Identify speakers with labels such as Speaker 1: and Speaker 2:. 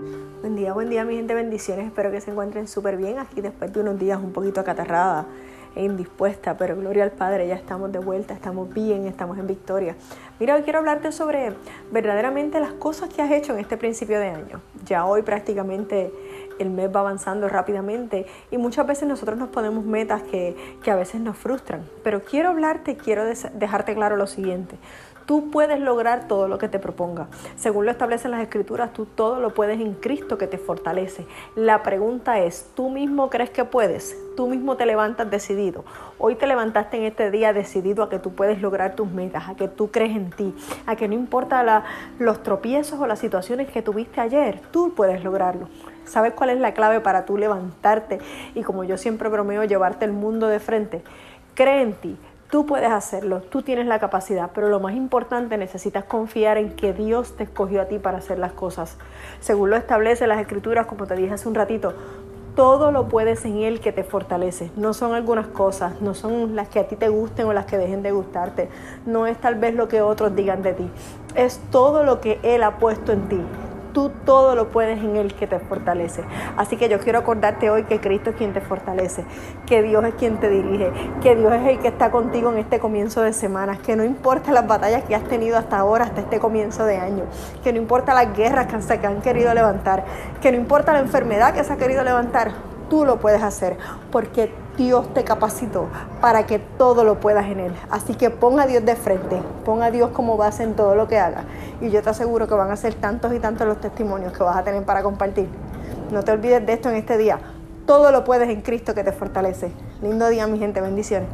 Speaker 1: Buen día, buen día mi gente, bendiciones. Espero que se encuentren súper bien aquí después de unos días un poquito acatarrada e indispuesta, pero gloria al Padre, ya estamos de vuelta, estamos bien, estamos en victoria. Mira, quiero hablarte sobre verdaderamente las cosas que has hecho en este principio de año. Ya hoy prácticamente el mes va avanzando rápidamente y muchas veces nosotros nos ponemos metas que, que a veces nos frustran. Pero quiero hablarte, quiero dejarte claro lo siguiente. Tú puedes lograr todo lo que te proponga. Según lo establecen las escrituras, tú todo lo puedes en Cristo que te fortalece. La pregunta es, ¿tú mismo crees que puedes? ¿Tú mismo te levantas decidido? Hoy te levantaste en este día decidido a que tú puedes lograr tus metas, a que tú crees en ti, a que no importa los tropiezos o las situaciones que tuviste ayer, tú puedes lograrlo. ¿Sabes cuál es la clave para tú levantarte y como yo siempre bromeo, llevarte el mundo de frente? Cree en ti, Tú puedes hacerlo, tú tienes la capacidad, pero lo más importante necesitas confiar en que Dios te escogió a ti para hacer las cosas. Según lo establece las escrituras, como te dije hace un ratito, todo lo puedes en Él que te fortalece. No son algunas cosas, no son las que a ti te gusten o las que dejen de gustarte. No es tal vez lo que otros digan de ti. Es todo lo que Él ha puesto en ti. Tú todo lo puedes en Él que te fortalece. Así que yo quiero acordarte hoy que Cristo es quien te fortalece, que Dios es quien te dirige, que Dios es el que está contigo en este comienzo de semana, que no importa las batallas que has tenido hasta ahora, hasta este comienzo de año, que no importa las guerras que se han querido levantar, que no importa la enfermedad que se ha querido levantar, tú lo puedes hacer porque Dios te capacitó para que todo lo puedas en Él. Así que pon a Dios de frente, pon a Dios como base en todo lo que hagas. Y yo te aseguro que van a ser tantos y tantos los testimonios que vas a tener para compartir. No te olvides de esto en este día. Todo lo puedes en Cristo que te fortalece. Lindo día, mi gente. Bendiciones.